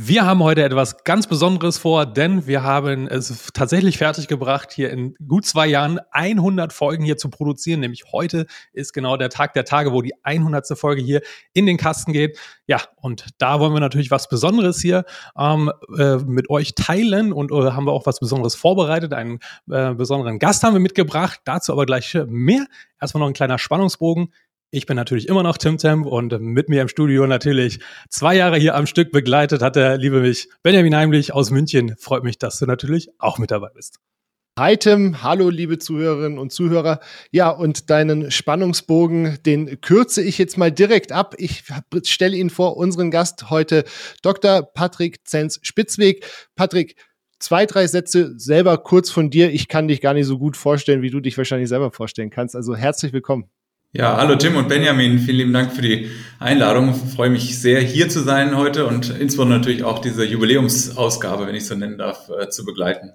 Wir haben heute etwas ganz Besonderes vor, denn wir haben es tatsächlich fertiggebracht, hier in gut zwei Jahren 100 Folgen hier zu produzieren. Nämlich heute ist genau der Tag der Tage, wo die 100. Folge hier in den Kasten geht. Ja, und da wollen wir natürlich was Besonderes hier ähm, äh, mit euch teilen und äh, haben wir auch was Besonderes vorbereitet. Einen äh, besonderen Gast haben wir mitgebracht. Dazu aber gleich mehr. Erstmal noch ein kleiner Spannungsbogen. Ich bin natürlich immer noch Tim Temp und mit mir im Studio natürlich zwei Jahre hier am Stück begleitet hat der liebe mich Benjamin Heimlich aus München. Freut mich, dass du natürlich auch mit dabei bist. Hi Tim, hallo liebe Zuhörerinnen und Zuhörer. Ja, und deinen Spannungsbogen, den kürze ich jetzt mal direkt ab. Ich stelle Ihnen vor, unseren Gast heute Dr. Patrick Zenz-Spitzweg. Patrick, zwei, drei Sätze selber kurz von dir. Ich kann dich gar nicht so gut vorstellen, wie du dich wahrscheinlich selber vorstellen kannst. Also herzlich willkommen. Ja, hallo Tim und Benjamin, vielen lieben Dank für die Einladung. Ich freue mich sehr, hier zu sein heute und insbesondere natürlich auch diese Jubiläumsausgabe, wenn ich so nennen darf, äh, zu begleiten.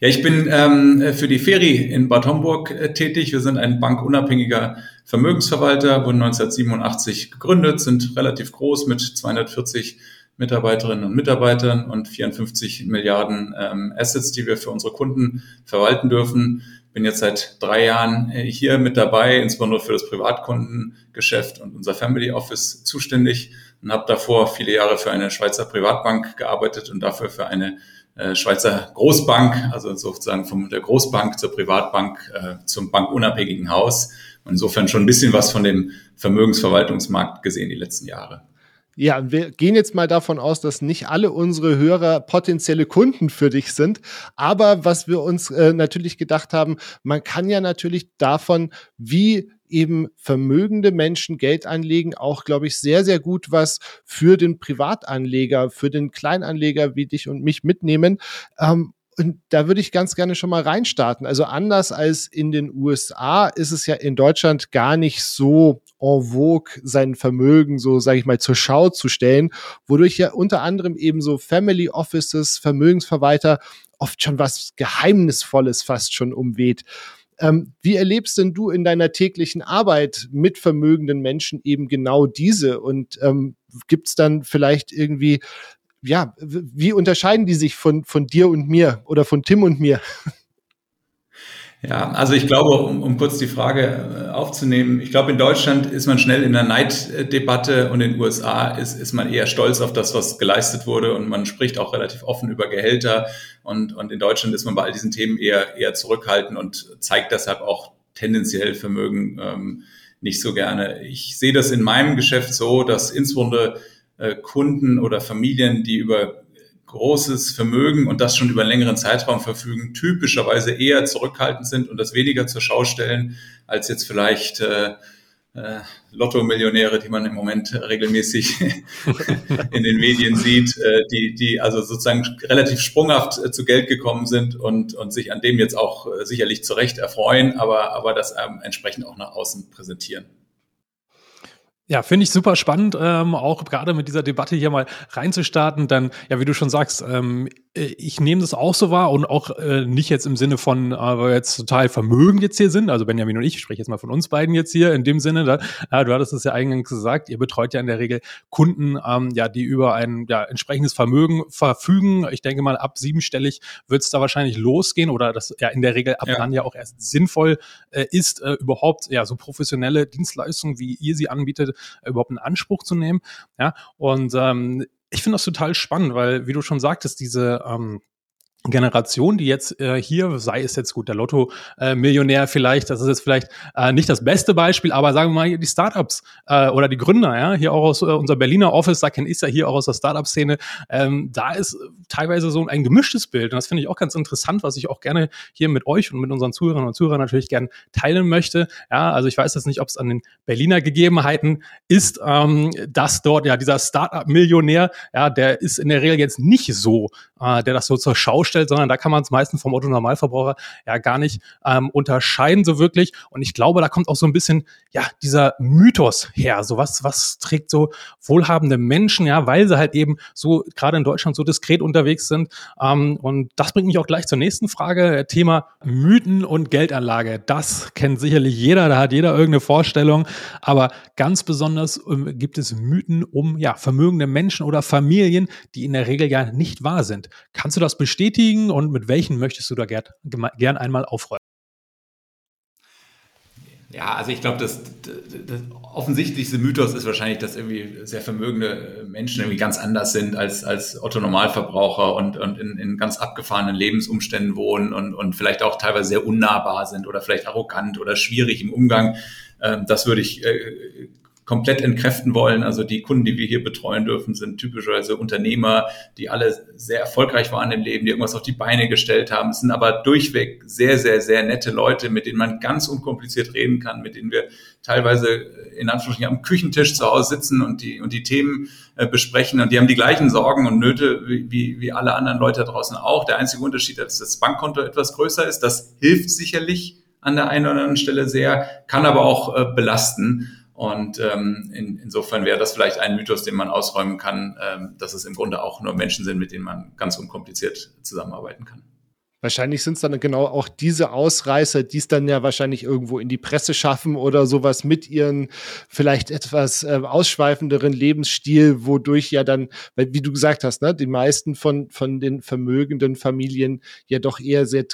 Ja, ich bin ähm, für die Feri in Bad Homburg äh, tätig. Wir sind ein bankunabhängiger Vermögensverwalter, wurden 1987 gegründet, sind relativ groß mit 240 Mitarbeiterinnen und Mitarbeitern und 54 Milliarden ähm, Assets, die wir für unsere Kunden verwalten dürfen bin jetzt seit drei Jahren äh, hier mit dabei, insbesondere für das Privatkundengeschäft und unser Family Office zuständig und habe davor viele Jahre für eine Schweizer Privatbank gearbeitet und dafür für eine äh, Schweizer Großbank, also sozusagen von der Großbank zur Privatbank äh, zum bankunabhängigen Haus. Und insofern schon ein bisschen was von dem Vermögensverwaltungsmarkt gesehen die letzten Jahre. Ja, wir gehen jetzt mal davon aus, dass nicht alle unsere Hörer potenzielle Kunden für dich sind. Aber was wir uns äh, natürlich gedacht haben, man kann ja natürlich davon, wie eben vermögende Menschen Geld anlegen, auch, glaube ich, sehr, sehr gut was für den Privatanleger, für den Kleinanleger wie dich und mich mitnehmen. Ähm, und da würde ich ganz gerne schon mal reinstarten. Also anders als in den USA ist es ja in Deutschland gar nicht so en vogue, sein Vermögen so, sage ich mal, zur Schau zu stellen, wodurch ja unter anderem eben so Family Offices, Vermögensverwalter oft schon was Geheimnisvolles fast schon umweht. Ähm, wie erlebst denn du in deiner täglichen Arbeit mit vermögenden Menschen eben genau diese? Und ähm, gibt es dann vielleicht irgendwie ja, wie unterscheiden die sich von, von dir und mir oder von Tim und mir? Ja, also ich glaube, um, um kurz die Frage äh, aufzunehmen, ich glaube, in Deutschland ist man schnell in der Neiddebatte und in den USA ist, ist man eher stolz auf das, was geleistet wurde und man spricht auch relativ offen über Gehälter und, und in Deutschland ist man bei all diesen Themen eher, eher zurückhaltend und zeigt deshalb auch tendenziell Vermögen ähm, nicht so gerne. Ich sehe das in meinem Geschäft so, dass insbesondere Kunden oder Familien, die über großes Vermögen und das schon über einen längeren Zeitraum verfügen, typischerweise eher zurückhaltend sind und das weniger zur Schau stellen, als jetzt vielleicht äh, äh, Lotto-Millionäre, die man im Moment regelmäßig in den Medien sieht, äh, die, die also sozusagen relativ sprunghaft äh, zu Geld gekommen sind und, und sich an dem jetzt auch äh, sicherlich zu Recht erfreuen, aber, aber das ähm, entsprechend auch nach außen präsentieren. Ja, finde ich super spannend, ähm, auch gerade mit dieser Debatte hier mal reinzustarten. Dann, ja, wie du schon sagst, ähm, äh, ich nehme das auch so wahr und auch äh, nicht jetzt im Sinne von, äh, weil wir jetzt total vermögend jetzt hier sind, also Benjamin und ich, ich spreche jetzt mal von uns beiden jetzt hier in dem Sinne, da, ja, du hattest es ja eingangs gesagt, ihr betreut ja in der Regel Kunden, ähm, ja, die über ein ja, entsprechendes Vermögen verfügen. Ich denke mal, ab siebenstellig wird es da wahrscheinlich losgehen oder das ja in der Regel ab ja. dann ja auch erst sinnvoll äh, ist, äh, überhaupt ja so professionelle Dienstleistungen, wie ihr sie anbietet, äh, überhaupt in Anspruch zu nehmen. Ja, und ähm, ich finde das total spannend, weil, wie du schon sagtest, diese ähm, Generation, die jetzt äh, hier, sei es jetzt gut der Lotto-Millionär äh, vielleicht, das ist jetzt vielleicht äh, nicht das beste Beispiel, aber sagen wir mal die Startups äh, oder die Gründer, ja, hier auch aus äh, unser Berliner Office, da kenne ich ja hier auch aus der Startup-Szene, ähm, da ist teilweise so ein gemischtes Bild und das finde ich auch ganz interessant, was ich auch gerne hier mit euch und mit unseren Zuhörern und Zuhörern natürlich gerne teilen möchte. Ja, also ich weiß jetzt nicht, ob es an den Berliner Gegebenheiten ist, ähm, dass dort ja dieser Startup-Millionär, ja, der ist in der Regel jetzt nicht so, äh, der das so zur Schau vorstellt, sondern da kann man es meistens vom Otto Normalverbraucher ja gar nicht ähm, unterscheiden so wirklich. Und ich glaube, da kommt auch so ein bisschen ja dieser Mythos her. So was, was trägt so wohlhabende Menschen, ja, weil sie halt eben so gerade in Deutschland so diskret unterwegs sind. Ähm, und das bringt mich auch gleich zur nächsten Frage. Thema Mythen und Geldanlage. Das kennt sicherlich jeder, da hat jeder irgendeine Vorstellung. Aber ganz besonders ähm, gibt es Mythen um ja vermögende Menschen oder Familien, die in der Regel ja nicht wahr sind. Kannst du das bestätigen und mit welchen möchtest du da gern, gern einmal aufräumen? Ja, also ich glaube, das, das, das, offensichtlichste Mythos ist wahrscheinlich, dass irgendwie sehr vermögende Menschen irgendwie ganz anders sind als, als Otto Normalverbraucher und, und in, in ganz abgefahrenen Lebensumständen wohnen und, und vielleicht auch teilweise sehr unnahbar sind oder vielleicht arrogant oder schwierig im Umgang. Ähm, das würde ich äh, komplett entkräften wollen. Also die Kunden, die wir hier betreuen dürfen, sind typischerweise Unternehmer, die alle sehr erfolgreich waren im Leben, die irgendwas auf die Beine gestellt haben. Es sind aber durchweg sehr, sehr, sehr nette Leute, mit denen man ganz unkompliziert reden kann, mit denen wir teilweise in Anführungsstrichen am Küchentisch zu Hause sitzen und die, und die Themen äh, besprechen. Und die haben die gleichen Sorgen und Nöte wie, wie, alle anderen Leute da draußen auch. Der einzige Unterschied ist, dass das Bankkonto etwas größer ist. Das hilft sicherlich an der einen oder anderen Stelle sehr, kann aber auch äh, belasten. Und ähm, in, insofern wäre das vielleicht ein Mythos, den man ausräumen kann, ähm, dass es im Grunde auch nur Menschen sind, mit denen man ganz unkompliziert zusammenarbeiten kann. Wahrscheinlich sind es dann genau auch diese Ausreißer, die es dann ja wahrscheinlich irgendwo in die Presse schaffen oder sowas mit ihren vielleicht etwas äh, ausschweifenderen Lebensstil, wodurch ja dann, wie du gesagt hast, ne, die meisten von, von den vermögenden Familien ja doch eher sehr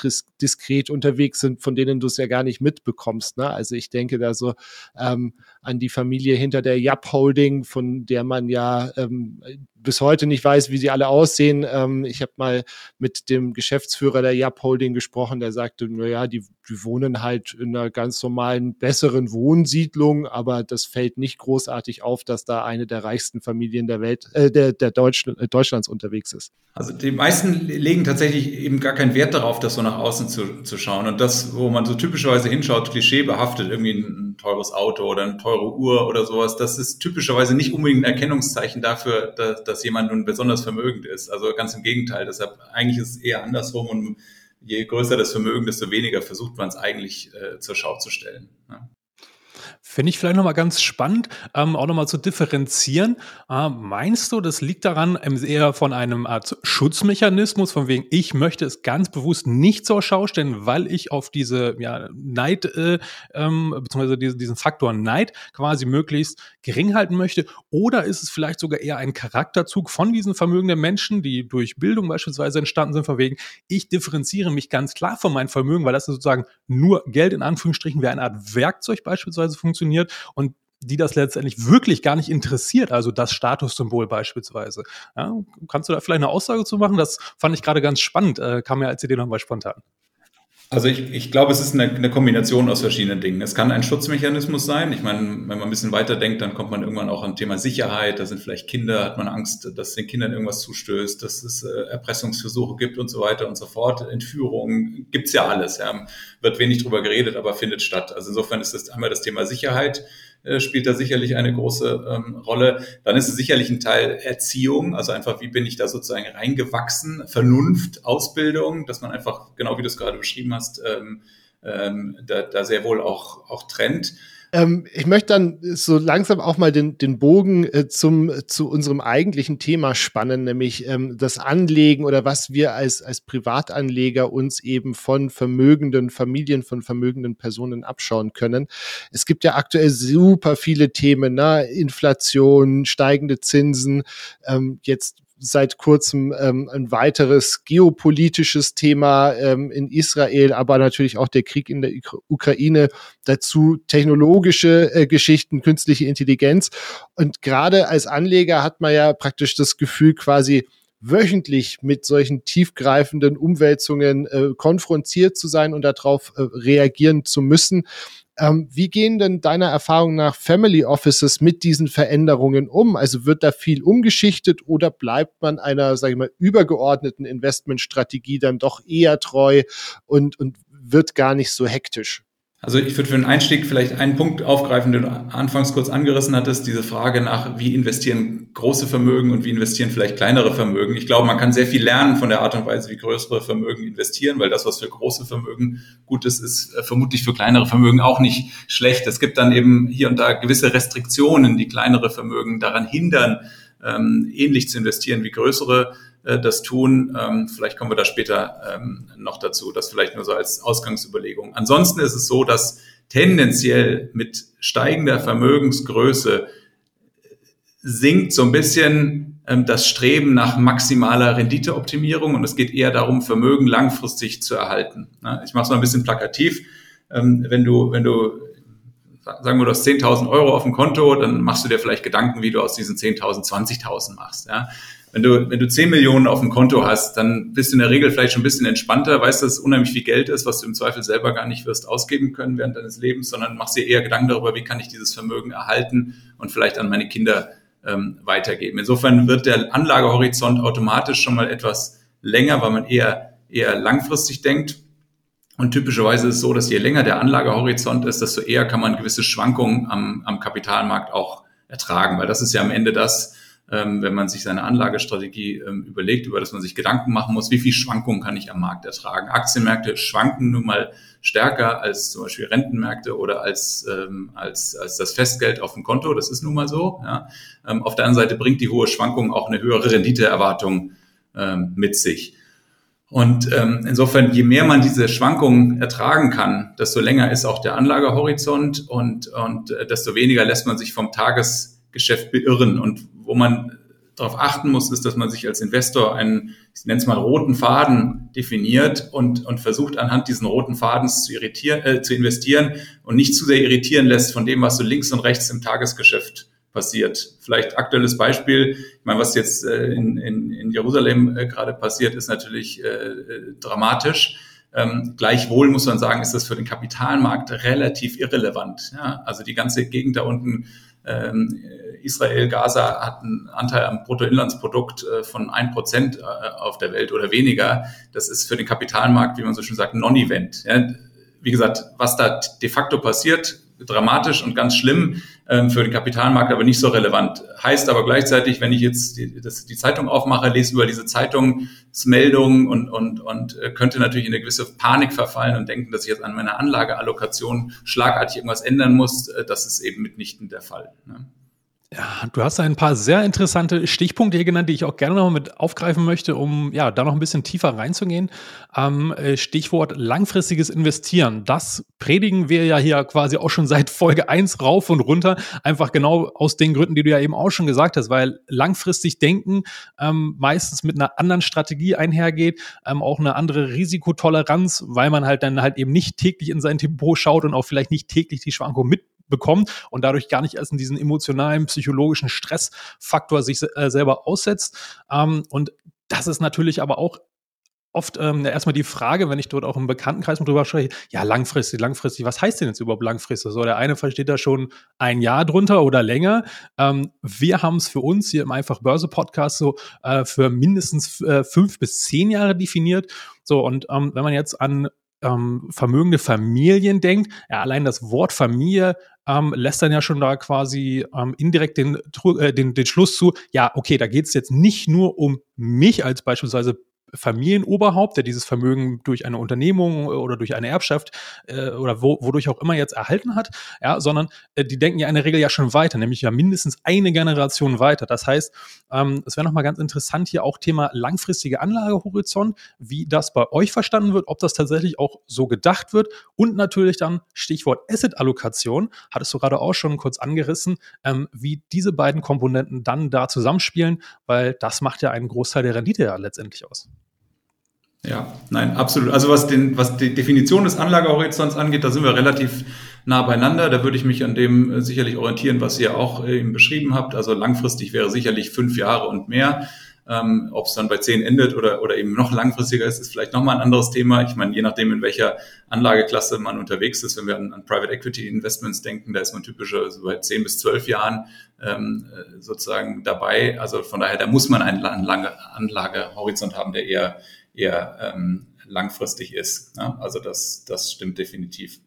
diskret unterwegs sind, von denen du es ja gar nicht mitbekommst. Ne? Also ich denke da so ähm, an die Familie hinter der Yap Holding, von der man ja ähm, bis heute nicht weiß, wie sie alle aussehen. Ähm, ich habe mal mit dem Geschäftsführer der Yap Holding gesprochen, der sagte, naja, die, die wohnen halt in einer ganz normalen, besseren Wohnsiedlung, aber das fällt nicht großartig auf, dass da eine der reichsten Familien der Welt, äh, der, der Deutsch, äh, Deutschlands unterwegs ist. Also die meisten legen tatsächlich eben gar keinen Wert darauf, das so nach außen zu, zu schauen. Und das, wo man so typischerweise hinschaut, klischeebehaftet, irgendwie ein, teures Auto oder eine teure Uhr oder sowas, das ist typischerweise nicht unbedingt ein Erkennungszeichen dafür, dass, dass jemand nun besonders vermögend ist. Also ganz im Gegenteil. Deshalb eigentlich ist es eher andersrum und je größer das Vermögen, desto weniger versucht man es eigentlich äh, zur Schau zu stellen. Ja. Finde ich vielleicht nochmal ganz spannend, ähm, auch nochmal zu differenzieren. Äh, meinst du, das liegt daran ähm, eher von einem Art Schutzmechanismus, von wegen, ich möchte es ganz bewusst nicht zur Schau stellen, weil ich auf diese ja, Neid, äh, ähm, beziehungsweise diesen, diesen Faktor Neid quasi möglichst gering halten möchte? Oder ist es vielleicht sogar eher ein Charakterzug von diesen vermögenden Menschen, die durch Bildung beispielsweise entstanden sind, von wegen, ich differenziere mich ganz klar von meinem Vermögen, weil das sozusagen nur Geld in Anführungsstrichen wie eine Art Werkzeug beispielsweise funktioniert funktioniert und die das letztendlich wirklich gar nicht interessiert, also das Statussymbol beispielsweise. Ja, kannst du da vielleicht eine Aussage zu machen? Das fand ich gerade ganz spannend, äh, kam mir als Idee nochmal spontan. Also ich, ich glaube, es ist eine, eine Kombination aus verschiedenen Dingen. Es kann ein Schutzmechanismus sein. Ich meine, wenn man ein bisschen weiter denkt, dann kommt man irgendwann auch an Thema Sicherheit. Da sind vielleicht Kinder, hat man Angst, dass den Kindern irgendwas zustößt, dass es äh, Erpressungsversuche gibt und so weiter und so fort. Entführungen gibt's ja alles. Ja. Wird wenig drüber geredet, aber findet statt. Also insofern ist das einmal das Thema Sicherheit äh, spielt da sicherlich eine große ähm, Rolle. Dann ist es sicherlich ein Teil Erziehung, also einfach, wie bin ich da sozusagen reingewachsen, Vernunft, Ausbildung, dass man einfach, genau wie du es gerade beschrieben hast, ähm, ähm, da, da sehr wohl auch, auch trennt. Ähm, ich möchte dann so langsam auch mal den, den Bogen äh, zum, zu unserem eigentlichen Thema spannen, nämlich ähm, das Anlegen oder was wir als, als Privatanleger uns eben von vermögenden Familien, von vermögenden Personen abschauen können. Es gibt ja aktuell super viele Themen, ne? Inflation, steigende Zinsen, ähm, jetzt seit kurzem ähm, ein weiteres geopolitisches Thema ähm, in Israel, aber natürlich auch der Krieg in der Ukraine, dazu technologische äh, Geschichten, künstliche Intelligenz. Und gerade als Anleger hat man ja praktisch das Gefühl, quasi wöchentlich mit solchen tiefgreifenden Umwälzungen äh, konfrontiert zu sein und darauf äh, reagieren zu müssen. Ähm, wie gehen denn deiner Erfahrung nach Family Offices mit diesen Veränderungen um? Also wird da viel umgeschichtet oder bleibt man einer, sage ich mal, übergeordneten Investmentstrategie dann doch eher treu und, und wird gar nicht so hektisch? Also ich würde für den Einstieg vielleicht einen Punkt aufgreifen, den du anfangs kurz angerissen hattest, diese Frage nach, wie investieren große Vermögen und wie investieren vielleicht kleinere Vermögen. Ich glaube, man kann sehr viel lernen von der Art und Weise, wie größere Vermögen investieren, weil das, was für große Vermögen gut ist, ist äh, vermutlich für kleinere Vermögen auch nicht schlecht. Es gibt dann eben hier und da gewisse Restriktionen, die kleinere Vermögen daran hindern, ähm, ähnlich zu investieren wie größere das tun. Ähm, vielleicht kommen wir da später ähm, noch dazu. Das vielleicht nur so als Ausgangsüberlegung. Ansonsten ist es so, dass tendenziell mit steigender Vermögensgröße sinkt so ein bisschen ähm, das Streben nach maximaler Renditeoptimierung und es geht eher darum, Vermögen langfristig zu erhalten. Ich mache es mal ein bisschen plakativ. Wenn du, wenn du sagen wir, du hast 10.000 Euro auf dem Konto, dann machst du dir vielleicht Gedanken, wie du aus diesen 10.000 20.000 machst. Ja? Wenn du, wenn du 10 Millionen auf dem Konto hast, dann bist du in der Regel vielleicht schon ein bisschen entspannter, weißt, dass es unheimlich viel Geld ist, was du im Zweifel selber gar nicht wirst ausgeben können während deines Lebens, sondern machst dir eher Gedanken darüber, wie kann ich dieses Vermögen erhalten und vielleicht an meine Kinder ähm, weitergeben. Insofern wird der Anlagehorizont automatisch schon mal etwas länger, weil man eher, eher langfristig denkt. Und typischerweise ist es so, dass je länger der Anlagehorizont ist, desto eher kann man gewisse Schwankungen am, am Kapitalmarkt auch ertragen, weil das ist ja am Ende das, ähm, wenn man sich seine Anlagestrategie ähm, überlegt, über das man sich Gedanken machen muss, wie viel Schwankungen kann ich am Markt ertragen. Aktienmärkte schwanken nun mal stärker als zum Beispiel Rentenmärkte oder als, ähm, als, als das Festgeld auf dem Konto. Das ist nun mal so. Ja. Ähm, auf der anderen Seite bringt die hohe Schwankung auch eine höhere Renditeerwartung ähm, mit sich. Und ähm, insofern, je mehr man diese Schwankungen ertragen kann, desto länger ist auch der Anlagehorizont und, und äh, desto weniger lässt man sich vom Tagesgeschäft beirren. Und wo man darauf achten muss, ist, dass man sich als Investor einen, ich nenne es mal, roten Faden definiert und, und versucht anhand diesen roten Fadens zu, irritieren, äh, zu investieren und nicht zu sehr irritieren lässt von dem, was so links und rechts im Tagesgeschäft passiert. Vielleicht aktuelles Beispiel, ich meine, was jetzt äh, in, in, in Jerusalem äh, gerade passiert, ist natürlich äh, äh dramatisch. Ähm, gleichwohl muss man sagen, ist das für den Kapitalmarkt relativ irrelevant. Ja? Also die ganze Gegend da unten ähm, Israel, Gaza hat einen Anteil am Bruttoinlandsprodukt äh, von ein Prozent äh, auf der Welt oder weniger. Das ist für den Kapitalmarkt, wie man so schön sagt, Non-Event. Ja, wie gesagt, was da de facto passiert, dramatisch und ganz schlimm ähm, für den Kapitalmarkt, aber nicht so relevant. Heißt aber gleichzeitig, wenn ich jetzt die, das, die Zeitung aufmache, lese über diese Zeitungsmeldungen und, und, und äh, könnte natürlich in eine gewisse Panik verfallen und denken, dass ich jetzt an meiner Anlageallokation schlagartig irgendwas ändern muss. Äh, das ist eben mitnichten der Fall. Ne? Ja, du hast ein paar sehr interessante Stichpunkte hier genannt, die ich auch gerne noch mit aufgreifen möchte, um ja da noch ein bisschen tiefer reinzugehen. Ähm, Stichwort langfristiges Investieren. Das predigen wir ja hier quasi auch schon seit Folge 1 rauf und runter. Einfach genau aus den Gründen, die du ja eben auch schon gesagt hast, weil langfristig denken ähm, meistens mit einer anderen Strategie einhergeht, ähm, auch eine andere Risikotoleranz, weil man halt dann halt eben nicht täglich in sein Depot schaut und auch vielleicht nicht täglich die Schwankung mit bekommt und dadurch gar nicht erst in diesen emotionalen, psychologischen Stressfaktor sich äh, selber aussetzt. Ähm, und das ist natürlich aber auch oft ähm, erstmal die Frage, wenn ich dort auch im Bekanntenkreis drüber spreche, ja, langfristig, langfristig, was heißt denn jetzt überhaupt langfristig? So, der eine versteht da schon ein Jahr drunter oder länger. Ähm, wir haben es für uns hier im Einfach Börse Podcast so äh, für mindestens äh, fünf bis zehn Jahre definiert. So, und ähm, wenn man jetzt an ähm, vermögende Familien denkt, ja, allein das Wort Familie ähm, lässt dann ja schon da quasi ähm, indirekt den, äh, den, den Schluss zu, ja, okay, da geht es jetzt nicht nur um mich als beispielsweise Familienoberhaupt, der dieses Vermögen durch eine Unternehmung oder durch eine Erbschaft äh, oder wo, wodurch auch immer jetzt erhalten hat, ja, sondern äh, die denken ja in der Regel ja schon weiter, nämlich ja mindestens eine Generation weiter. Das heißt, ähm, es wäre nochmal ganz interessant hier auch Thema langfristige Anlagehorizont, wie das bei euch verstanden wird, ob das tatsächlich auch so gedacht wird und natürlich dann Stichwort Asset-Allokation, hattest du gerade auch schon kurz angerissen, ähm, wie diese beiden Komponenten dann da zusammenspielen, weil das macht ja einen Großteil der Rendite ja letztendlich aus. Ja, nein, absolut. Also was, den, was die Definition des Anlagehorizonts angeht, da sind wir relativ nah beieinander. Da würde ich mich an dem äh, sicherlich orientieren, was ihr auch äh, eben beschrieben habt. Also langfristig wäre sicherlich fünf Jahre und mehr. Ähm, Ob es dann bei zehn endet oder, oder eben noch langfristiger ist, ist vielleicht nochmal ein anderes Thema. Ich meine, je nachdem, in welcher Anlageklasse man unterwegs ist, wenn wir an, an Private Equity Investments denken, da ist man typischerweise bei zehn bis zwölf Jahren ähm, äh, sozusagen dabei. Also von daher, da muss man einen Anlagehorizont haben, der eher eher ähm, langfristig ist. Ja? Also das, das stimmt definitiv.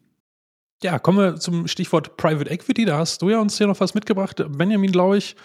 Ja, kommen wir zum Stichwort Private Equity. Da hast du ja uns hier noch was mitgebracht, Benjamin, glaube ich.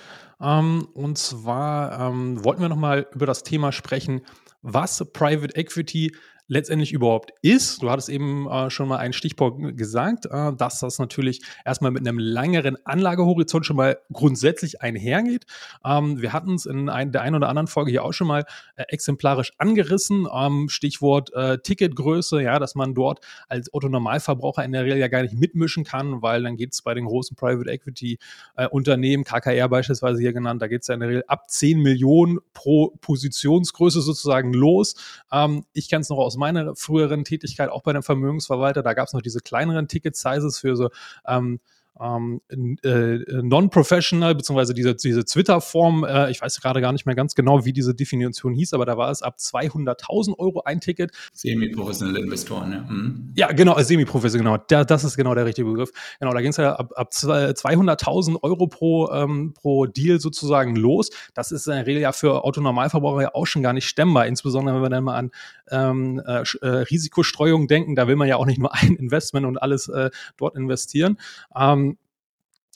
Ähm, und zwar ähm, wollten wir noch mal über das Thema sprechen, was Private Equity letztendlich überhaupt ist. Du hattest eben äh, schon mal einen Stichpunkt gesagt, äh, dass das natürlich erstmal mit einem längeren Anlagehorizont schon mal grundsätzlich einhergeht. Ähm, wir hatten es in ein, der einen oder anderen Folge hier auch schon mal äh, exemplarisch angerissen. Ähm, Stichwort äh, Ticketgröße, ja, dass man dort als Autonormalverbraucher in der Regel ja gar nicht mitmischen kann, weil dann geht es bei den großen Private Equity äh, Unternehmen, KKR beispielsweise hier genannt, da geht es ja in der Regel ab 10 Millionen pro Positionsgröße sozusagen los. Ähm, ich kenne es noch aus meiner früheren Tätigkeit auch bei einem Vermögensverwalter, da gab es noch diese kleineren Ticket-Sizes für so ähm, ähm, äh, Non-Professional, beziehungsweise diese, diese Twitter-Form, äh, ich weiß gerade gar nicht mehr ganz genau, wie diese Definition hieß, aber da war es ab 200.000 Euro ein Ticket. Semi-professionelle Investoren, ja. Mhm. Ja, genau, semi-professionell, genau. Da, das ist genau der richtige Begriff. Genau, da ging es ja ab, ab 200.000 Euro pro, ähm, pro Deal sozusagen los. Das ist in der Regel ja für Autonormalverbraucher ja auch schon gar nicht stemmbar, insbesondere wenn wir dann mal an ähm, äh, äh, Risikostreuung denken. Da will man ja auch nicht nur ein Investment und alles äh, dort investieren. Ähm,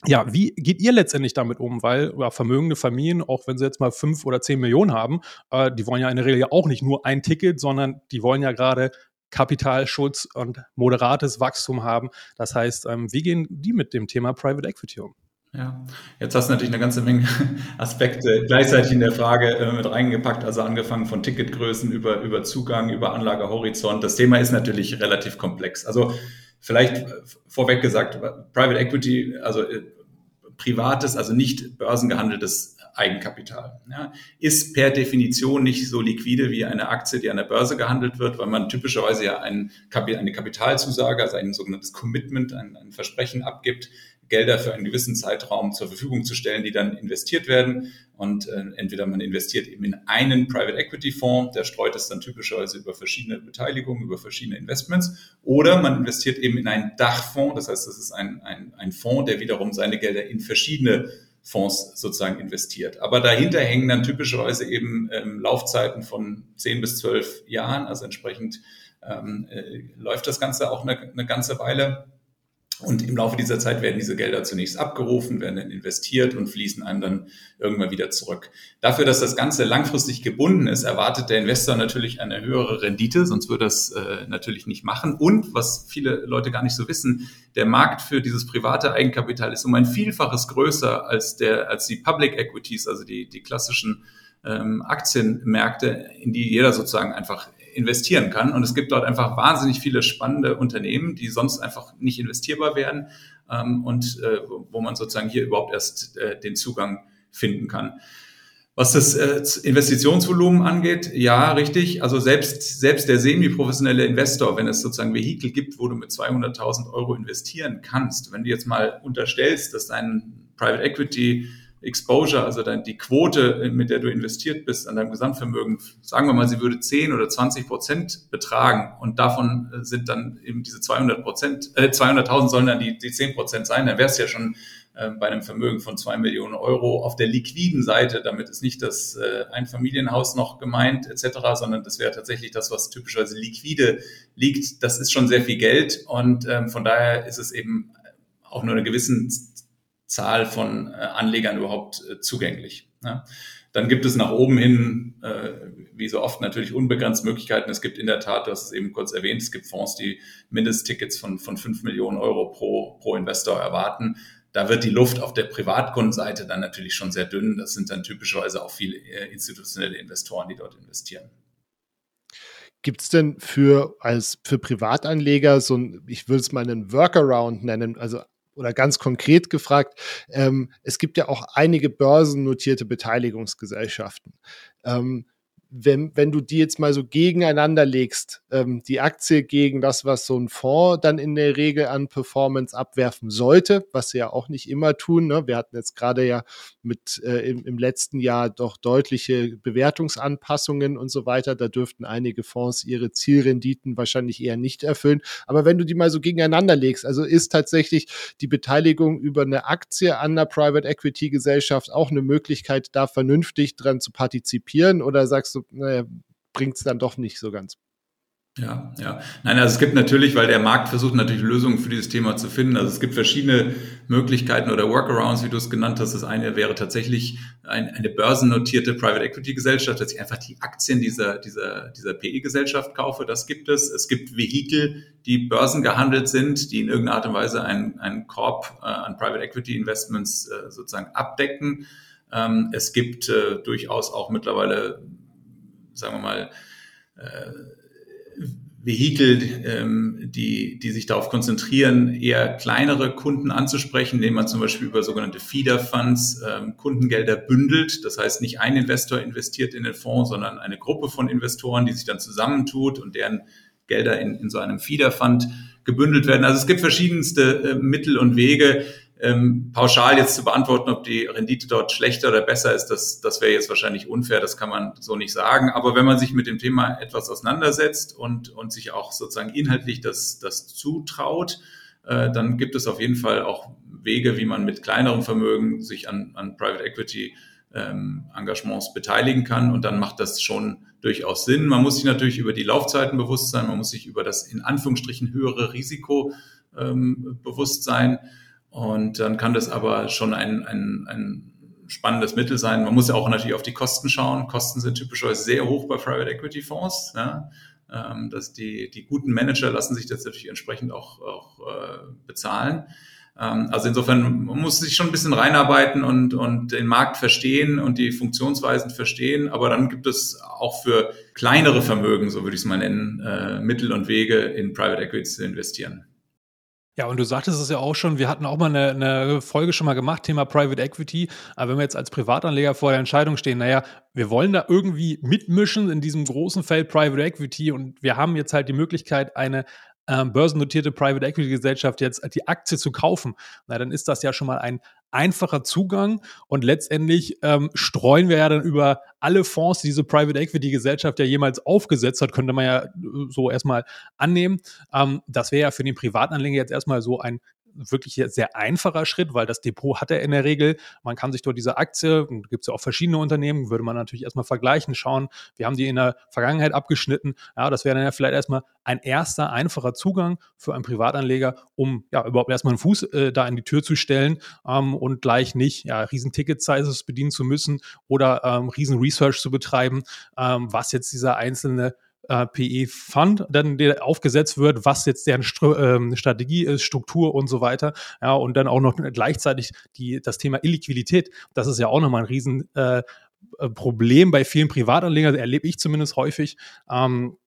ja, wie geht ihr letztendlich damit um? Weil ja, vermögende Familien, auch wenn sie jetzt mal fünf oder zehn Millionen haben, äh, die wollen ja in der Regel ja auch nicht nur ein Ticket, sondern die wollen ja gerade Kapitalschutz und moderates Wachstum haben. Das heißt, ähm, wie gehen die mit dem Thema Private Equity um? Ja, jetzt hast du natürlich eine ganze Menge Aspekte gleichzeitig in der Frage äh, mit reingepackt, also angefangen von Ticketgrößen über, über Zugang, über Anlagehorizont. Das Thema ist natürlich relativ komplex. Also Vielleicht vorweg gesagt, Private Equity, also äh, privates, also nicht börsengehandeltes Eigenkapital, ja, ist per Definition nicht so liquide wie eine Aktie, die an der Börse gehandelt wird, weil man typischerweise ja ein, eine Kapitalzusage, also ein sogenanntes Commitment, ein, ein Versprechen abgibt, Gelder für einen gewissen Zeitraum zur Verfügung zu stellen, die dann investiert werden. Und äh, entweder man investiert eben in einen Private Equity Fonds, der streut es dann typischerweise über verschiedene Beteiligungen, über verschiedene Investments, oder man investiert eben in einen Dachfonds, das heißt, das ist ein, ein, ein Fonds, der wiederum seine Gelder in verschiedene Fonds sozusagen investiert. Aber dahinter hängen dann typischerweise eben ähm, Laufzeiten von 10 bis 12 Jahren, also entsprechend ähm, äh, läuft das Ganze auch eine, eine ganze Weile. Und im Laufe dieser Zeit werden diese Gelder zunächst abgerufen, werden dann investiert und fließen einem dann irgendwann wieder zurück. Dafür, dass das Ganze langfristig gebunden ist, erwartet der Investor natürlich eine höhere Rendite, sonst würde das äh, natürlich nicht machen. Und was viele Leute gar nicht so wissen, der Markt für dieses private Eigenkapital ist um ein Vielfaches größer als der, als die Public Equities, also die, die klassischen ähm, Aktienmärkte, in die jeder sozusagen einfach investieren kann. Und es gibt dort einfach wahnsinnig viele spannende Unternehmen, die sonst einfach nicht investierbar wären ähm, und äh, wo man sozusagen hier überhaupt erst äh, den Zugang finden kann. Was das äh, Investitionsvolumen angeht, ja, richtig. Also selbst, selbst der semi-professionelle Investor, wenn es sozusagen Vehikel gibt, wo du mit 200.000 Euro investieren kannst, wenn du jetzt mal unterstellst, dass dein Private Equity Exposure, also dann die Quote, mit der du investiert bist an deinem Gesamtvermögen, sagen wir mal, sie würde 10 oder 20 Prozent betragen und davon äh, sind dann eben diese 200 Prozent, äh, 200.000 sollen dann die, die 10 Prozent sein, dann wäre es ja schon äh, bei einem Vermögen von 2 Millionen Euro auf der liquiden Seite, damit ist nicht das äh, Einfamilienhaus noch gemeint etc., sondern das wäre tatsächlich das, was typischerweise liquide liegt. Das ist schon sehr viel Geld und ähm, von daher ist es eben auch nur eine gewissen Zahl von äh, Anlegern überhaupt äh, zugänglich. Ne? Dann gibt es nach oben hin, äh, wie so oft, natürlich unbegrenzt Möglichkeiten. Es gibt in der Tat, du hast es eben kurz erwähnt, es gibt Fonds, die Mindesttickets von, von 5 Millionen Euro pro, pro Investor erwarten. Da wird die Luft auf der Privatkundenseite dann natürlich schon sehr dünn. Das sind dann typischerweise auch viele institutionelle Investoren, die dort investieren. Gibt es denn für, als, für Privatanleger so ein, ich würde es mal einen Workaround nennen, also oder ganz konkret gefragt, ähm, es gibt ja auch einige börsennotierte Beteiligungsgesellschaften. Ähm, wenn, wenn du die jetzt mal so gegeneinander legst, ähm, die Aktie gegen das, was so ein Fonds dann in der Regel an Performance abwerfen sollte, was sie ja auch nicht immer tun. Ne? Wir hatten jetzt gerade ja mit äh, im, im letzten Jahr doch deutliche Bewertungsanpassungen und so weiter. Da dürften einige Fonds ihre Zielrenditen wahrscheinlich eher nicht erfüllen. Aber wenn du die mal so gegeneinander legst, also ist tatsächlich die Beteiligung über eine Aktie an einer Private Equity Gesellschaft auch eine Möglichkeit, da vernünftig dran zu partizipieren? Oder sagst du, naja, bringt es dann doch nicht so ganz. Ja, ja. Nein, also es gibt natürlich, weil der Markt versucht natürlich Lösungen für dieses Thema zu finden. Also es gibt verschiedene Möglichkeiten oder Workarounds, wie du es genannt hast. Das eine wäre tatsächlich ein, eine börsennotierte Private Equity Gesellschaft, dass ich einfach die Aktien dieser, dieser, dieser PE-Gesellschaft kaufe. Das gibt es. Es gibt Vehikel, die börsengehandelt sind, die in irgendeiner Art und Weise einen, einen Korb äh, an Private Equity Investments äh, sozusagen abdecken. Ähm, es gibt äh, durchaus auch mittlerweile, sagen wir mal, äh, Vehikel, ähm, die, die sich darauf konzentrieren, eher kleinere Kunden anzusprechen, indem man zum Beispiel über sogenannte Feeder-Funds ähm, Kundengelder bündelt. Das heißt, nicht ein Investor investiert in den Fonds, sondern eine Gruppe von Investoren, die sich dann zusammentut und deren Gelder in, in so einem Feeder-Fund gebündelt werden. Also es gibt verschiedenste äh, Mittel und Wege, ähm, pauschal jetzt zu beantworten, ob die Rendite dort schlechter oder besser ist, das, das wäre jetzt wahrscheinlich unfair, das kann man so nicht sagen. Aber wenn man sich mit dem Thema etwas auseinandersetzt und, und sich auch sozusagen inhaltlich das, das zutraut, äh, dann gibt es auf jeden Fall auch Wege, wie man mit kleinerem Vermögen sich an, an Private Equity ähm, Engagements beteiligen kann. Und dann macht das schon durchaus Sinn. Man muss sich natürlich über die Laufzeiten bewusst sein, man muss sich über das in Anführungsstrichen höhere Risiko ähm, bewusst sein. Und dann kann das aber schon ein, ein, ein spannendes Mittel sein. Man muss ja auch natürlich auf die Kosten schauen. Kosten sind typischerweise sehr hoch bei Private Equity Fonds. Ja. Ähm, dass die, die guten Manager lassen sich das natürlich entsprechend auch, auch äh, bezahlen. Ähm, also insofern man muss sich schon ein bisschen reinarbeiten und, und den Markt verstehen und die Funktionsweisen verstehen. Aber dann gibt es auch für kleinere Vermögen, so würde ich es mal nennen, äh, Mittel und Wege in Private Equity zu investieren. Ja, und du sagtest es ja auch schon, wir hatten auch mal eine, eine, Folge schon mal gemacht, Thema Private Equity. Aber wenn wir jetzt als Privatanleger vor der Entscheidung stehen, naja, wir wollen da irgendwie mitmischen in diesem großen Feld Private Equity und wir haben jetzt halt die Möglichkeit, eine ähm, börsennotierte Private Equity Gesellschaft jetzt die Aktie zu kaufen, na, dann ist das ja schon mal ein einfacher Zugang und letztendlich ähm, streuen wir ja dann über alle Fonds, die diese Private Equity Gesellschaft ja jemals aufgesetzt hat, könnte man ja äh, so erstmal annehmen. Ähm, das wäre ja für den Privatanleger jetzt erstmal so ein wirklich sehr einfacher Schritt, weil das Depot hat er in der Regel. Man kann sich dort diese Aktie, gibt es ja auch verschiedene Unternehmen, würde man natürlich erstmal vergleichen, schauen, wir haben die in der Vergangenheit abgeschnitten. Ja, das wäre dann ja vielleicht erstmal ein erster, einfacher Zugang für einen Privatanleger, um ja überhaupt erstmal einen Fuß äh, da in die Tür zu stellen ähm, und gleich nicht ja, riesen Ticket-Sizes bedienen zu müssen oder ähm, riesen Research zu betreiben, ähm, was jetzt dieser einzelne äh, PE-Fund dann der aufgesetzt wird, was jetzt deren Stru ähm, Strategie ist, Struktur und so weiter. Ja, und dann auch noch gleichzeitig die, das Thema Illiquidität. Das ist ja auch nochmal ein riesen äh, Problem bei vielen Privatanlegern, erlebe ich zumindest häufig. Ähm,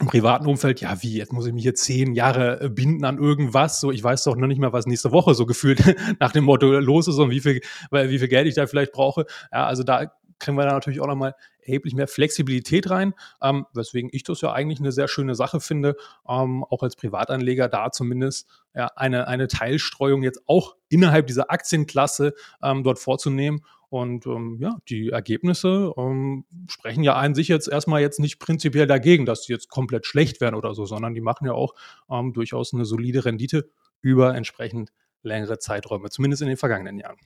im privaten Umfeld, ja, wie, jetzt muss ich mich hier zehn Jahre äh, binden an irgendwas, so, ich weiß doch noch nicht mal, was nächste Woche so gefühlt nach dem Motto los ist und wie viel, wie viel Geld ich da vielleicht brauche. Ja, also da kriegen wir da natürlich auch nochmal erheblich mehr Flexibilität rein, ähm, weswegen ich das ja eigentlich eine sehr schöne Sache finde, ähm, auch als Privatanleger da zumindest ja, eine, eine Teilstreuung jetzt auch innerhalb dieser Aktienklasse ähm, dort vorzunehmen. Und ähm, ja, die Ergebnisse ähm, sprechen ja an sich jetzt erstmal jetzt nicht prinzipiell dagegen, dass die jetzt komplett schlecht werden oder so, sondern die machen ja auch ähm, durchaus eine solide Rendite über entsprechend längere Zeiträume, zumindest in den vergangenen Jahren.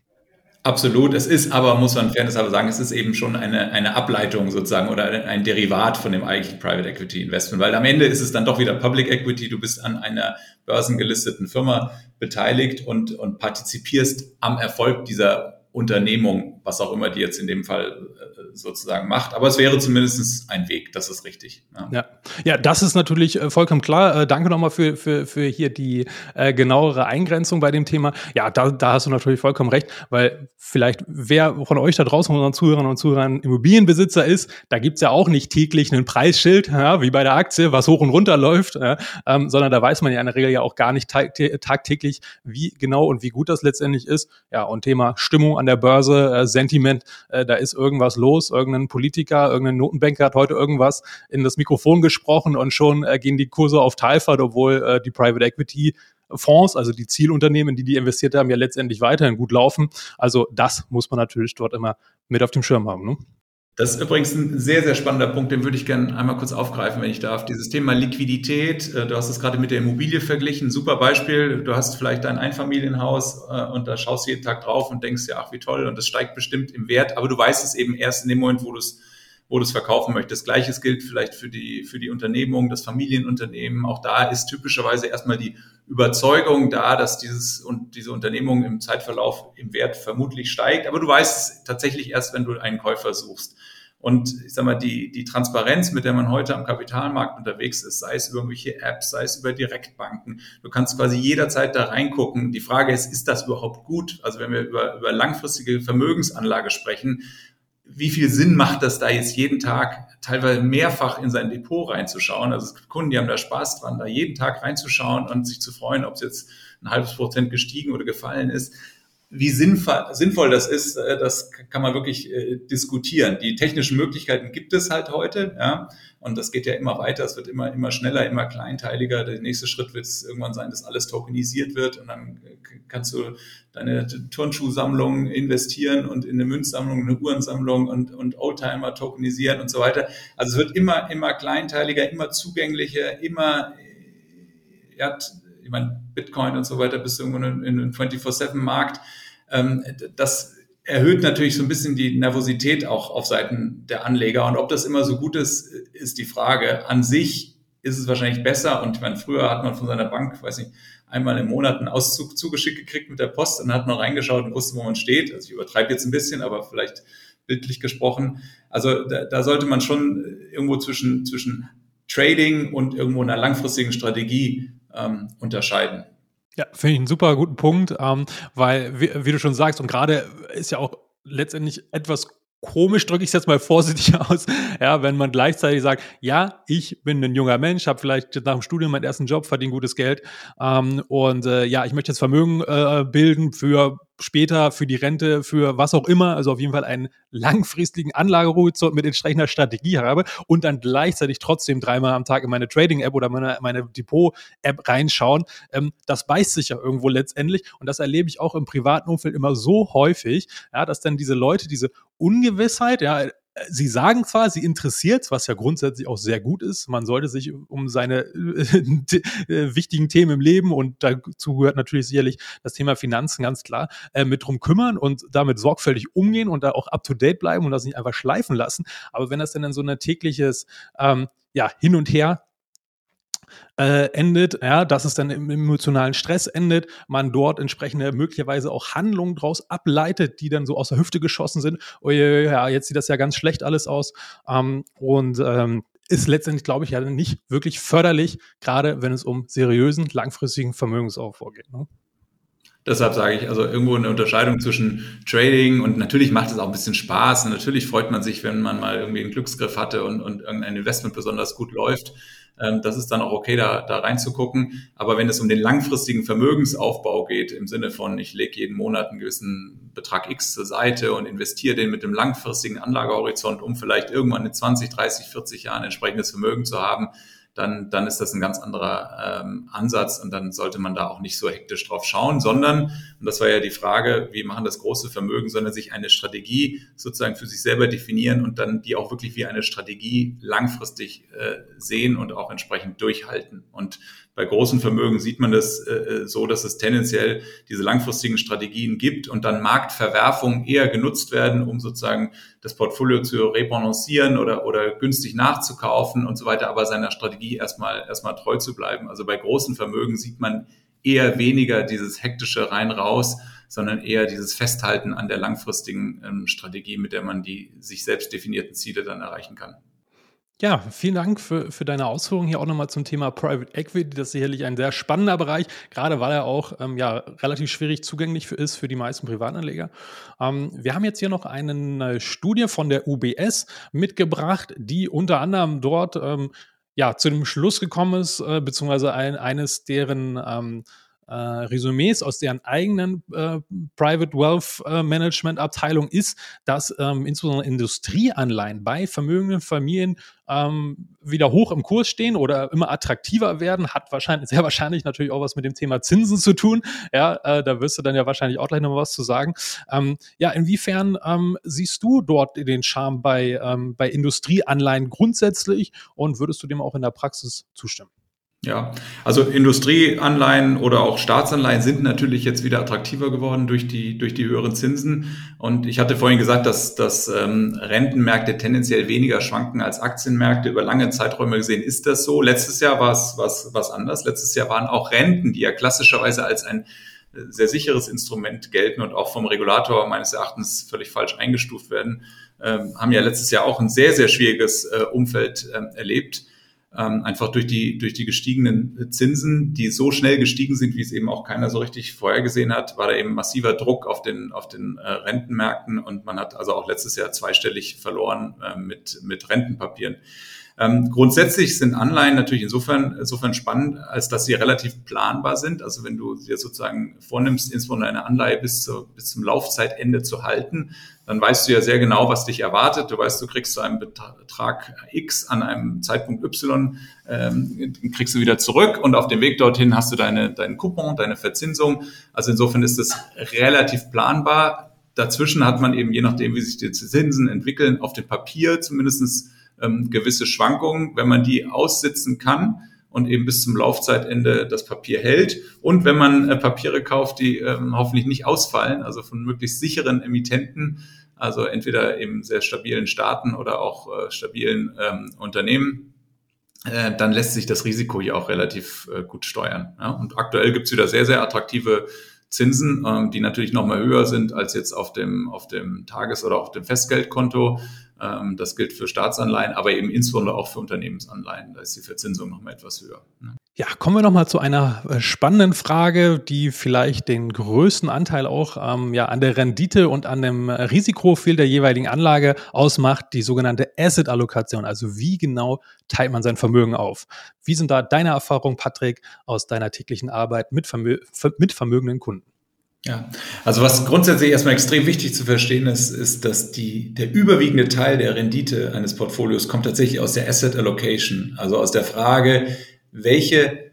Absolut. Es ist aber, muss man fairness aber sagen, es ist eben schon eine, eine Ableitung sozusagen oder ein Derivat von dem eigentlichen Private Equity Investment, weil am Ende ist es dann doch wieder Public Equity. Du bist an einer börsengelisteten Firma beteiligt und, und partizipierst am Erfolg dieser Unternehmung, was auch immer die jetzt in dem Fall äh, sozusagen macht. Aber es wäre zumindest ein Weg, das ist richtig. Ja, ja. ja das ist natürlich äh, vollkommen klar. Äh, danke nochmal für, für, für hier die genauere Eingrenzung bei dem Thema. Ja, da, da hast du natürlich vollkommen recht, weil vielleicht wer von euch da draußen, unseren Zuhörern und Zuhörern Immobilienbesitzer ist, da gibt's ja auch nicht täglich einen Preisschild, ja, wie bei der Aktie, was hoch und runter läuft, ja, ähm, sondern da weiß man ja in der Regel ja auch gar nicht tagtäglich, wie genau und wie gut das letztendlich ist. Ja, und Thema Stimmung an an der Börse, äh, Sentiment, äh, da ist irgendwas los, irgendein Politiker, irgendein Notenbanker hat heute irgendwas in das Mikrofon gesprochen und schon äh, gehen die Kurse auf Talfahrt, obwohl äh, die Private Equity Fonds, also die Zielunternehmen, die die investiert haben, ja letztendlich weiterhin gut laufen. Also das muss man natürlich dort immer mit auf dem Schirm haben. Ne? Das ist übrigens ein sehr, sehr spannender Punkt, den würde ich gerne einmal kurz aufgreifen, wenn ich darf. Dieses Thema Liquidität, äh, du hast es gerade mit der Immobilie verglichen, super Beispiel. Du hast vielleicht ein Einfamilienhaus äh, und da schaust du jeden Tag drauf und denkst ja, ach wie toll und das steigt bestimmt im Wert, aber du weißt es eben erst in dem Moment, wo du es wo du es verkaufen möchtest. Gleiches gilt vielleicht für die, für die Unternehmung, das Familienunternehmen. Auch da ist typischerweise erstmal die Überzeugung da, dass dieses und diese Unternehmung im Zeitverlauf im Wert vermutlich steigt. Aber du weißt es tatsächlich erst, wenn du einen Käufer suchst. Und ich sag mal, die, die Transparenz, mit der man heute am Kapitalmarkt unterwegs ist, sei es über irgendwelche Apps, sei es über Direktbanken, du kannst quasi jederzeit da reingucken. Die Frage ist, ist das überhaupt gut? Also wenn wir über, über langfristige Vermögensanlage sprechen, wie viel Sinn macht das da jetzt jeden Tag teilweise mehrfach in sein Depot reinzuschauen? Also es gibt Kunden, die haben da Spaß dran, da jeden Tag reinzuschauen und sich zu freuen, ob es jetzt ein halbes Prozent gestiegen oder gefallen ist wie sinnvoll, sinnvoll das ist, äh, das kann man wirklich äh, diskutieren. Die technischen Möglichkeiten gibt es halt heute, ja, und das geht ja immer weiter. Es wird immer, immer schneller, immer kleinteiliger. Der nächste Schritt wird es irgendwann sein, dass alles tokenisiert wird und dann äh, kannst du deine Turnschuhsammlung investieren und in eine Münzsammlung, eine Uhrensammlung und, und Oldtimer tokenisieren und so weiter. Also es wird immer, immer kleinteiliger, immer zugänglicher, immer, ja, ich meine, Bitcoin und so weiter, bist du irgendwo in einem 24-7-Markt. Ähm, das erhöht natürlich so ein bisschen die Nervosität auch auf Seiten der Anleger. Und ob das immer so gut ist, ist die Frage. An sich ist es wahrscheinlich besser. Und ich meine, früher hat man von seiner Bank, weiß nicht, einmal im Monat einen Auszug zugeschickt gekriegt mit der Post und hat man reingeschaut und wusste, wo man steht. Also ich übertreibe jetzt ein bisschen, aber vielleicht bildlich gesprochen. Also da, da sollte man schon irgendwo zwischen, zwischen Trading und irgendwo einer langfristigen Strategie ähm, unterscheiden. Ja, finde ich einen super guten Punkt, ähm, weil, wie, wie, du schon sagst, und gerade ist ja auch letztendlich etwas komisch, drücke ich es jetzt mal vorsichtig aus, ja, wenn man gleichzeitig sagt, ja, ich bin ein junger Mensch, habe vielleicht nach dem Studium meinen ersten Job, verdiene gutes Geld ähm, und äh, ja, ich möchte jetzt Vermögen äh, bilden für später für die Rente, für was auch immer, also auf jeden Fall einen langfristigen Anlagehorizont mit entsprechender Strategie habe und dann gleichzeitig trotzdem dreimal am Tag in meine Trading-App oder meine, meine Depot-App reinschauen, ähm, das beißt sich ja irgendwo letztendlich und das erlebe ich auch im privaten Umfeld immer so häufig, ja, dass dann diese Leute diese Ungewissheit, ja, Sie sagen zwar, sie interessiert, was ja grundsätzlich auch sehr gut ist. Man sollte sich um seine äh, wichtigen Themen im Leben und dazu gehört natürlich sicherlich das Thema Finanzen ganz klar äh, mit drum kümmern und damit sorgfältig umgehen und da auch up to date bleiben und das nicht einfach schleifen lassen. Aber wenn das dann in so ein tägliches ähm, ja, Hin und Her äh, endet, ja, dass es dann im emotionalen Stress endet, man dort entsprechende möglicherweise auch Handlungen draus ableitet, die dann so aus der Hüfte geschossen sind. Oh ja, jetzt sieht das ja ganz schlecht alles aus. Ähm, und ähm, ist letztendlich, glaube ich, ja nicht wirklich förderlich, gerade wenn es um seriösen, langfristigen Vermögensaufbau geht. Ne? Deshalb sage ich also irgendwo eine Unterscheidung zwischen Trading und natürlich macht es auch ein bisschen Spaß und natürlich freut man sich, wenn man mal irgendwie einen Glücksgriff hatte und, und irgendein Investment besonders gut läuft. Ähm, das ist dann auch okay, da, da reinzugucken. Aber wenn es um den langfristigen Vermögensaufbau geht, im Sinne von, ich lege jeden Monat einen gewissen Betrag X zur Seite und investiere den mit dem langfristigen Anlagehorizont, um vielleicht irgendwann in 20, 30, 40 Jahren entsprechendes Vermögen zu haben, dann, dann ist das ein ganz anderer ähm, Ansatz und dann sollte man da auch nicht so hektisch drauf schauen, sondern, und das war ja die Frage, wie machen das große Vermögen, sondern sich eine Strategie sozusagen für sich selber definieren und dann die auch wirklich wie eine Strategie langfristig äh, sehen und auch entsprechend durchhalten. Und bei großen Vermögen sieht man das äh, äh, so, dass es tendenziell diese langfristigen Strategien gibt und dann Marktverwerfungen eher genutzt werden, um sozusagen das Portfolio zu rebalancieren oder, oder günstig nachzukaufen und so weiter, aber seiner Strategie erstmal, erstmal treu zu bleiben. Also bei großen Vermögen sieht man eher weniger dieses hektische rein raus, sondern eher dieses Festhalten an der langfristigen ähm, Strategie, mit der man die sich selbst definierten Ziele dann erreichen kann. Ja, vielen Dank für, für deine Ausführungen hier auch nochmal zum Thema Private Equity. Das ist sicherlich ein sehr spannender Bereich, gerade weil er auch ähm, ja, relativ schwierig zugänglich für, ist für die meisten Privatanleger. Ähm, wir haben jetzt hier noch eine Studie von der UBS mitgebracht, die unter anderem dort ähm, ja, zu dem Schluss gekommen ist, äh, beziehungsweise ein, eines deren ähm, äh, Resümees aus deren eigenen äh, Private Wealth äh, Management Abteilung ist, dass ähm, insbesondere Industrieanleihen bei vermögenden Familien ähm, wieder hoch im Kurs stehen oder immer attraktiver werden, hat wahrscheinlich, sehr wahrscheinlich natürlich auch was mit dem Thema Zinsen zu tun. Ja, äh, da wirst du dann ja wahrscheinlich auch gleich noch was zu sagen. Ähm, ja, inwiefern ähm, siehst du dort den Charme bei, ähm, bei Industrieanleihen grundsätzlich und würdest du dem auch in der Praxis zustimmen? Ja, also Industrieanleihen oder auch Staatsanleihen sind natürlich jetzt wieder attraktiver geworden durch die, durch die höheren Zinsen. Und ich hatte vorhin gesagt, dass, dass ähm, Rentenmärkte tendenziell weniger schwanken als Aktienmärkte. Über lange Zeiträume gesehen ist das so. Letztes Jahr war es was, was anders. Letztes Jahr waren auch Renten, die ja klassischerweise als ein äh, sehr sicheres Instrument gelten und auch vom Regulator meines Erachtens völlig falsch eingestuft werden, ähm, haben ja letztes Jahr auch ein sehr, sehr schwieriges äh, Umfeld ähm, erlebt ähm, einfach durch die, durch die gestiegenen Zinsen, die so schnell gestiegen sind, wie es eben auch keiner so richtig vorhergesehen hat, war da eben massiver Druck auf den, auf den äh, Rentenmärkten und man hat also auch letztes Jahr zweistellig verloren äh, mit, mit Rentenpapieren. Ähm, grundsätzlich sind Anleihen natürlich insofern, insofern spannend, als dass sie relativ planbar sind. Also wenn du dir sozusagen vornimmst, insbesondere eine Anleihe bis, zu, bis zum Laufzeitende zu halten, dann weißt du ja sehr genau, was dich erwartet. Du weißt, du kriegst zu einem Betrag X an einem Zeitpunkt Y, ähm, kriegst du wieder zurück und auf dem Weg dorthin hast du deine, deinen Coupon, deine Verzinsung. Also insofern ist es relativ planbar. Dazwischen hat man eben, je nachdem, wie sich die Zinsen entwickeln, auf dem Papier zumindestens ähm, gewisse Schwankungen, wenn man die aussitzen kann und eben bis zum Laufzeitende das Papier hält. Und wenn man äh, Papiere kauft, die ähm, hoffentlich nicht ausfallen, also von möglichst sicheren Emittenten, also entweder eben sehr stabilen Staaten oder auch äh, stabilen ähm, Unternehmen, äh, dann lässt sich das Risiko hier auch relativ äh, gut steuern. Ja? Und aktuell gibt's wieder sehr, sehr attraktive Zinsen, ähm, die natürlich nochmal höher sind als jetzt auf dem, auf dem Tages- oder auf dem Festgeldkonto. Ähm, das gilt für Staatsanleihen, aber eben insbesondere auch für Unternehmensanleihen. Da ist die Verzinsung nochmal etwas höher. Ne? Ja, kommen wir nochmal zu einer äh, spannenden Frage, die vielleicht den größten Anteil auch ähm, ja, an der Rendite und an dem Risikoprofil der jeweiligen Anlage ausmacht, die sogenannte Asset-Allokation. Also wie genau teilt man sein Vermögen auf? Wie sind da deine Erfahrungen, Patrick, aus deiner täglichen Arbeit mit, Vermö mit vermögenden Kunden? Ja, also was grundsätzlich erstmal extrem wichtig zu verstehen ist, ist, dass die, der überwiegende Teil der Rendite eines Portfolios kommt tatsächlich aus der Asset Allocation, also aus der Frage, welche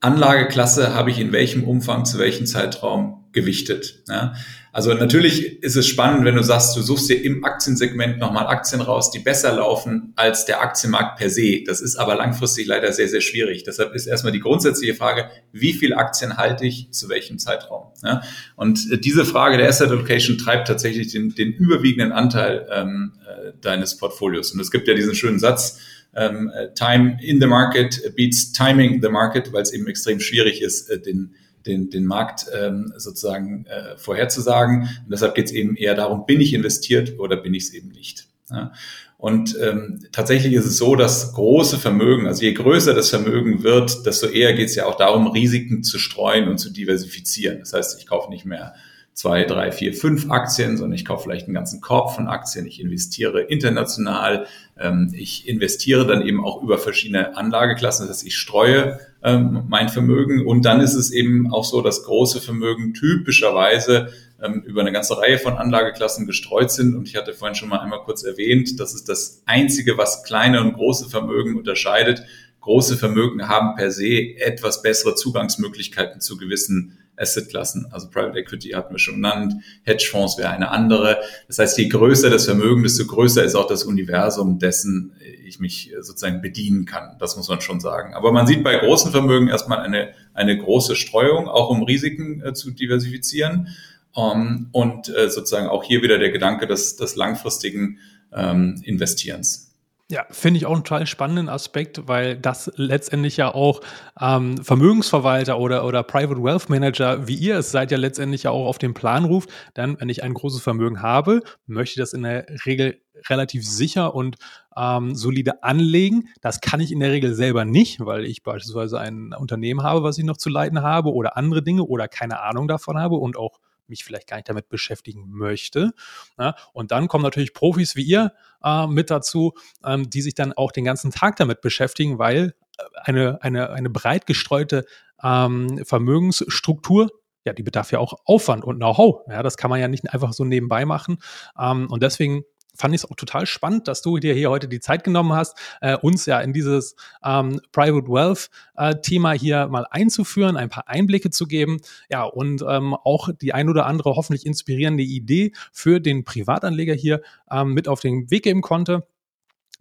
Anlageklasse habe ich in welchem Umfang zu welchem Zeitraum gewichtet. Ja? Also natürlich ist es spannend, wenn du sagst, du suchst dir im Aktiensegment nochmal Aktien raus, die besser laufen als der Aktienmarkt per se. Das ist aber langfristig leider sehr, sehr schwierig. Deshalb ist erstmal die grundsätzliche Frage, wie viel Aktien halte ich zu welchem Zeitraum? Ja? Und äh, diese Frage der Asset Allocation treibt tatsächlich den, den überwiegenden Anteil ähm, äh, deines Portfolios. Und es gibt ja diesen schönen Satz, ähm, äh, Time in the Market beats Timing the Market, weil es eben extrem schwierig ist, äh, den den, den Markt ähm, sozusagen äh, vorherzusagen. Und deshalb geht es eben eher darum, bin ich investiert oder bin ich es eben nicht. Ja? Und ähm, tatsächlich ist es so, dass große Vermögen, also je größer das Vermögen wird, desto eher geht es ja auch darum, Risiken zu streuen und zu diversifizieren. Das heißt, ich kaufe nicht mehr zwei, drei, vier, fünf Aktien, sondern ich kaufe vielleicht einen ganzen Korb von Aktien. Ich investiere international. Ähm, ich investiere dann eben auch über verschiedene Anlageklassen. Das heißt, ich streue ähm, mein Vermögen. Und dann ist es eben auch so, dass große Vermögen typischerweise ähm, über eine ganze Reihe von Anlageklassen gestreut sind. Und ich hatte vorhin schon mal einmal kurz erwähnt, das ist das Einzige, was kleine und große Vermögen unterscheidet. Große Vermögen haben per se etwas bessere Zugangsmöglichkeiten zu gewissen Assetklassen. Also Private Equity hatten wir schon genannt, Hedgefonds wäre eine andere. Das heißt, je größer das Vermögen, desto größer ist auch das Universum, dessen ich mich sozusagen bedienen kann. Das muss man schon sagen. Aber man sieht bei großen Vermögen erstmal eine, eine große Streuung, auch um Risiken äh, zu diversifizieren. Um, ähm, und äh, sozusagen auch hier wieder der Gedanke des, des langfristigen ähm, Investierens. Ja, finde ich auch einen total spannenden Aspekt, weil das letztendlich ja auch ähm, Vermögensverwalter oder, oder Private Wealth Manager, wie ihr es seid, ja letztendlich ja auch auf den Plan ruft. Dann, wenn ich ein großes Vermögen habe, möchte ich das in der Regel relativ sicher und ähm, solide anlegen. Das kann ich in der Regel selber nicht, weil ich beispielsweise ein Unternehmen habe, was ich noch zu leiten habe oder andere Dinge oder keine Ahnung davon habe und auch mich vielleicht gar nicht damit beschäftigen möchte. Ja, und dann kommen natürlich Profis wie ihr äh, mit dazu, ähm, die sich dann auch den ganzen Tag damit beschäftigen, weil äh, eine, eine, eine breit gestreute ähm, Vermögensstruktur ja, die bedarf ja auch Aufwand und Know-how. Ja, das kann man ja nicht einfach so nebenbei machen. Ähm, und deswegen fand ich es auch total spannend, dass du dir hier heute die Zeit genommen hast, äh, uns ja in dieses ähm, Private Wealth äh, Thema hier mal einzuführen, ein paar Einblicke zu geben, ja, und ähm, auch die ein oder andere hoffentlich inspirierende Idee für den Privatanleger hier ähm, mit auf den Weg geben konnte.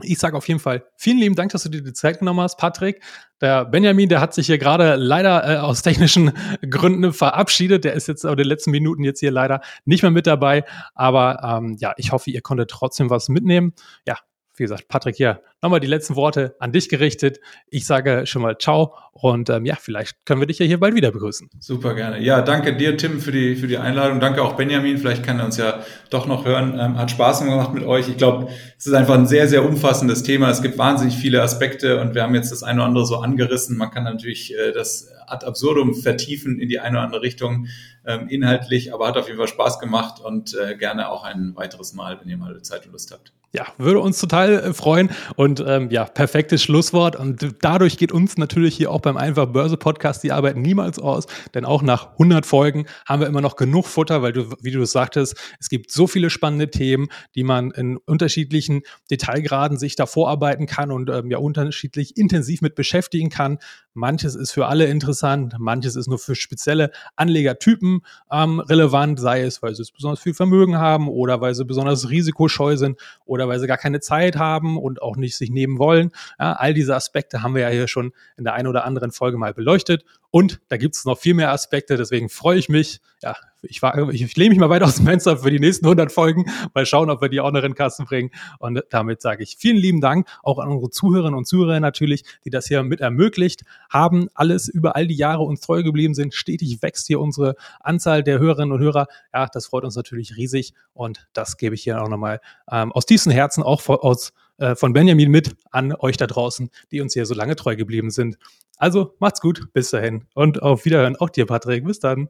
Ich sage auf jeden Fall vielen lieben Dank, dass du dir die Zeit genommen hast, Patrick. Der Benjamin, der hat sich hier gerade leider äh, aus technischen Gründen verabschiedet. Der ist jetzt in den letzten Minuten jetzt hier leider nicht mehr mit dabei. Aber ähm, ja, ich hoffe, ihr konntet trotzdem was mitnehmen. Ja, wie gesagt, Patrick, hier nochmal die letzten Worte an dich gerichtet. Ich sage schon mal Ciao und ähm, ja, vielleicht können wir dich ja hier bald wieder begrüßen. Super gerne. Ja, danke dir, Tim, für die, für die Einladung. Danke auch Benjamin. Vielleicht kann er uns ja doch noch hören. Ähm, hat Spaß gemacht mit euch. Ich glaube, es ist einfach ein sehr, sehr umfassendes Thema. Es gibt wahnsinnig viele Aspekte und wir haben jetzt das eine oder andere so angerissen. Man kann natürlich äh, das ad absurdum vertiefen in die eine oder andere Richtung ähm, inhaltlich, aber hat auf jeden Fall Spaß gemacht und äh, gerne auch ein weiteres Mal, wenn ihr mal Zeit und Lust habt. Ja, würde uns total äh, freuen. Und ähm, ja, perfektes Schlusswort. Und dadurch geht uns natürlich hier auch beim Einfach Börse Podcast die Arbeit niemals aus, denn auch nach 100 Folgen haben wir immer noch genug Futter, weil du, wie du es sagtest, es gibt so viele spannende Themen, die man in unterschiedlichen Detailgraden sich da vorarbeiten kann und ähm, ja unterschiedlich intensiv mit beschäftigen kann. Manches ist für alle interessant, manches ist nur für spezielle Anlegertypen ähm, relevant, sei es, weil sie besonders viel Vermögen haben oder weil sie besonders risikoscheu sind oder weil sie gar keine Zeit haben und auch nicht sich nehmen wollen. Ja, all diese Aspekte haben wir ja hier schon in der einen oder anderen Folge mal beleuchtet. Und da gibt es noch viel mehr Aspekte, deswegen freue ich mich. Ja, ich, war, ich, ich lehne mich mal weiter aus dem Fenster für die nächsten 100 Folgen. Mal schauen, ob wir die auch noch in den Kasten bringen. Und damit sage ich vielen lieben Dank auch an unsere Zuhörerinnen und Zuhörer natürlich, die das hier mit ermöglicht haben. Alles über all die Jahre uns treu geblieben sind. Stetig wächst hier unsere Anzahl der Hörerinnen und Hörer. Ja, das freut uns natürlich riesig. Und das gebe ich hier auch nochmal ähm, aus tiefstem Herzen auch aus äh, von Benjamin mit an euch da draußen, die uns hier so lange treu geblieben sind. Also macht's gut, bis dahin und auf Wiederhören. Auch dir, Patrick. Bis dann.